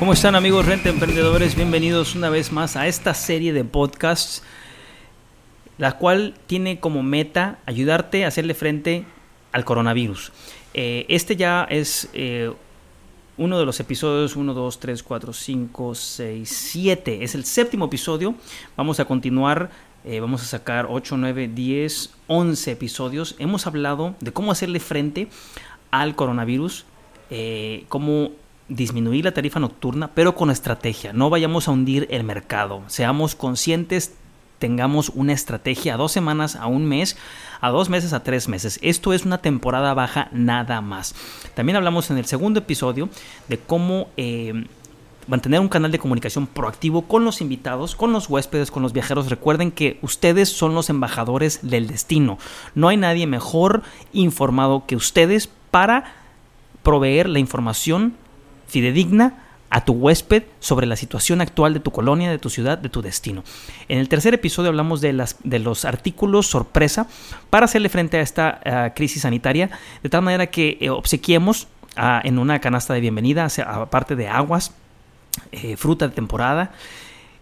¿Cómo están amigos Renta Emprendedores? Bienvenidos una vez más a esta serie de podcasts, la cual tiene como meta ayudarte a hacerle frente al coronavirus. Eh, este ya es eh, uno de los episodios 1, 2, 3, 4, 5, 6, 7. Es el séptimo episodio. Vamos a continuar. eh, vamos a sacar 8, 9, 10, 11 episodios. Hemos hablado de cómo hacerle frente al coronavirus, eh, cómo disminuir la tarifa nocturna, pero con estrategia. No vayamos a hundir el mercado. Seamos conscientes, tengamos una estrategia a dos semanas, a un mes, a dos meses, a tres meses. Esto es una temporada baja nada más. También hablamos en el segundo episodio de cómo... eh, mantener un canal de comunicación proactivo con los invitados, con los huéspedes, con los viajeros. Recuerden que ustedes son los embajadores del destino. No hay nadie mejor informado que ustedes para proveer la información fidedigna a tu huésped sobre la situación actual de tu colonia, de tu ciudad, de tu destino. En el tercer episodio hablamos de, las, de los artículos sorpresa para hacerle frente a esta ah, crisis sanitaria, de tal manera que eh, obsequiemos en una canasta de bienvenida, aparte de aguas, eh, fruta de temporada,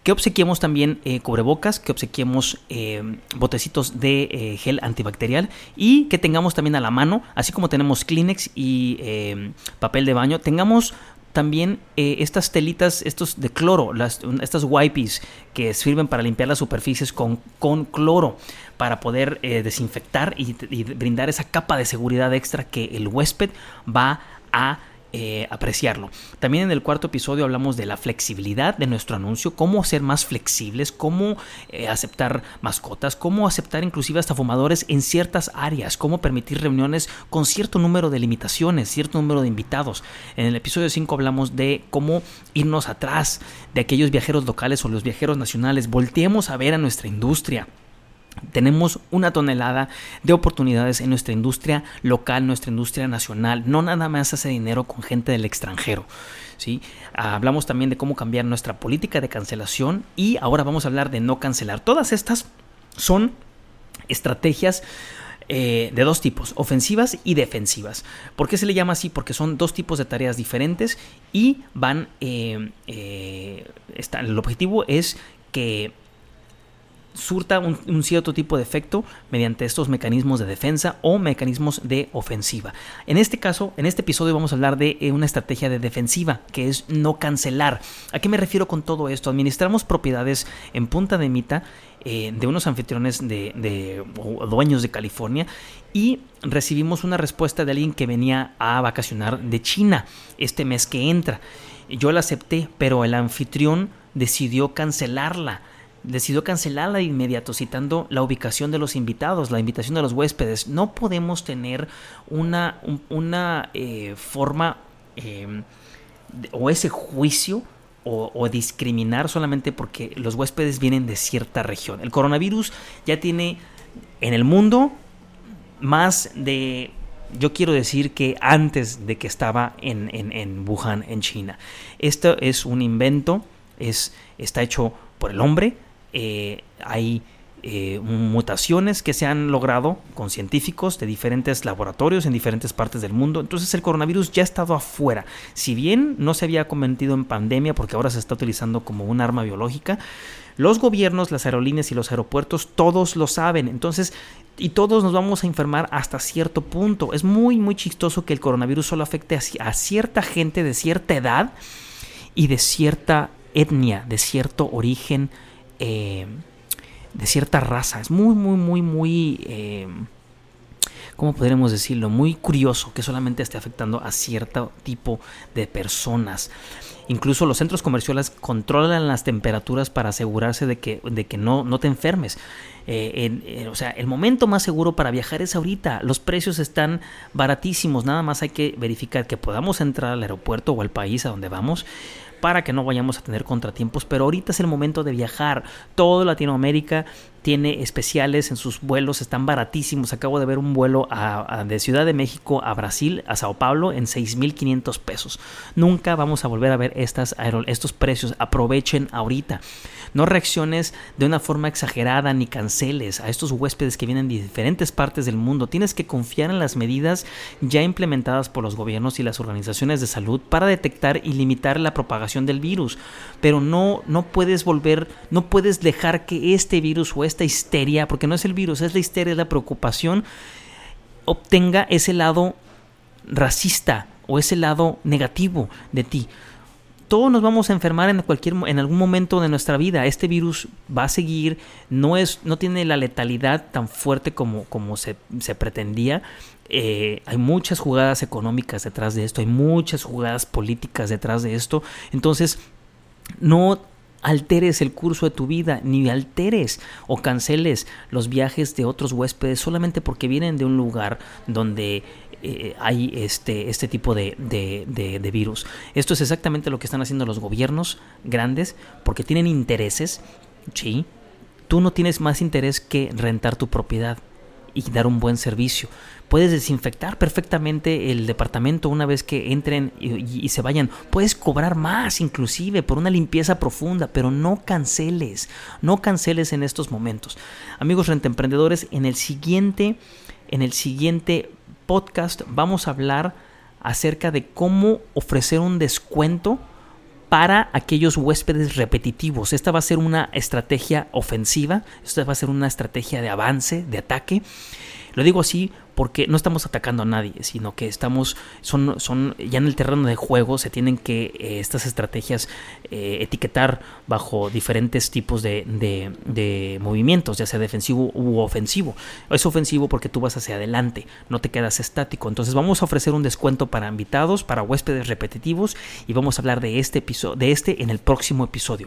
que obsequiemos también eh, cubrebocas, que obsequiemos eh, botecitos de eh, gel antibacterial y que tengamos también a la mano, así como tenemos Kleenex y eh, papel de baño, tengamos también eh, estas telitas, estos de cloro, las, estas wipes que sirven para limpiar las superficies con, con cloro para poder eh, desinfectar y, y brindar esa capa de seguridad extra que el huésped va a eh, apreciarlo. También en el cuarto episodio hablamos de la flexibilidad de nuestro anuncio, cómo ser más flexibles, cómo eh, aceptar mascotas, cómo aceptar inclusive hasta fumadores en ciertas áreas, cómo permitir reuniones con cierto número de limitaciones, cierto número de invitados. En el episodio 5 hablamos de cómo irnos atrás de aquellos viajeros locales o los viajeros nacionales. Volteemos a ver a nuestra industria. Tenemos una tonelada de oportunidades en nuestra industria local, nuestra industria nacional. No nada más hace dinero con gente del extranjero. ¿sí? Hablamos también de cómo cambiar nuestra política de cancelación y ahora vamos a hablar de no cancelar. Todas estas son estrategias eh, de dos tipos, ofensivas y defensivas. ¿Por qué se le llama así? Porque son dos tipos de tareas diferentes y van... eh, eh, el objetivo es que surta un, cierto tipo de efecto mediante estos mecanismos de defensa o mecanismos de ofensiva. En este caso, en este episodio vamos a hablar de eh, una estrategia de defensiva, que es no cancelar. ¿A qué me refiero con todo esto? Administramos propiedades en Punta de Mita eh, de unos anfitriones de, dueños de California y recibimos una respuesta de alguien que venía a vacacionar de China este mes que entra. Yo la acepté, pero el anfitrión decidió cancelarla decidió cancelarla de inmediato, citando la ubicación de los invitados, la invitación de los huéspedes. No podemos tener una, un- una eh, forma de- o ese juicio o, o discriminar solamente porque los huéspedes vienen de cierta región. El coronavirus ya tiene en el mundo más de yo quiero decir que antes de que estaba en, en, en Wuhan, en China. Esto es un invento, es, está hecho por el hombre. Eh, hay eh, mutaciones que se han logrado con científicos de diferentes laboratorios en diferentes partes del mundo. Entonces el coronavirus ya ha estado afuera. Si bien no se había convertido en pandemia porque ahora se está utilizando como un arma biológica, los gobiernos, las aerolíneas y los aeropuertos todos lo saben. Entonces, y todos nos vamos a enfermar hasta cierto punto. Es muy, muy chistoso que el coronavirus solo afecte a, ci- a cierta gente de cierta edad y de cierta etnia, de cierto origen, eh, de cierta raza. Es muy, muy, muy, muy... eh, ¿Cómo podríamos decirlo? Muy curioso que solamente esté afectando a cierto tipo de personas. Incluso los centros comerciales controlan las temperaturas para asegurarse de que, de que no, no te enfermes. Eh, en- eh, o sea, el momento más seguro para viajar es ahorita. Los precios están baratísimos. Nada más hay que verificar que podamos entrar al aeropuerto o al país a donde vamos para que no vayamos a tener contratiempos, pero ahorita es el momento de viajar. Todo Latinoamérica tiene especiales en sus vuelos, están baratísimos. Acabo de ver un vuelo de Ciudad de México a Brasil, a Sao Paulo, en 6.500 pesos. Nunca vamos a volver a ver estos precios. Aprovechen ahorita. No reacciones de una forma exagerada ni canceles a estos huéspedes que vienen de diferentes partes del mundo. Tienes que confiar en las medidas ya implementadas por los gobiernos y las organizaciones de salud para detectar y limitar la propagación del virus. Pero no, no puedes volver, no puedes dejar que este virus o histeria, porque no es el virus, es la histeria, es la preocupación, obtenga ese lado racista o ese lado negativo de ti todos nos vamos a enfermar en cualquier en algún momento de nuestra vida. Este virus va a seguir, no es, no tiene la letalidad tan fuerte como, como se, pretendía. Eh, hay muchas jugadas económicas detrás de esto, hay muchas jugadas políticas detrás de esto. Entonces, no alteres el curso de tu vida, ni alteres o canceles los viajes de otros huéspedes solamente porque vienen de un lugar donde eh, hay este, este tipo de, de, virus. Esto es exactamente lo que están haciendo los gobiernos grandes porque tienen intereses. Sí, tú no tienes más interés que rentar tu propiedad y dar un buen servicio. Puedes desinfectar perfectamente el departamento una vez que entren y, se vayan. Puedes cobrar más inclusive por una limpieza profunda, pero no canceles, no canceles en estos momentos. Amigos rentemprendedores, en el siguiente, en el siguiente podcast vamos a hablar acerca de cómo ofrecer un descuento para aquellos huéspedes repetitivos. Esta va a ser una estrategia ofensiva, esta va a ser una estrategia de avance, de ataque. Lo digo así porque no estamos atacando a nadie, sino que estamos, son, son ya en el terreno de juego, se tienen que eh, estas estrategias eh, etiquetar bajo diferentes tipos de, de, movimientos, ya sea defensivo u ofensivo. Es ofensivo porque tú vas hacia adelante, no te quedas estático. Entonces vamos a ofrecer un descuento para invitados, para huéspedes repetitivos y vamos a hablar de este episodio, de este en el próximo episodio.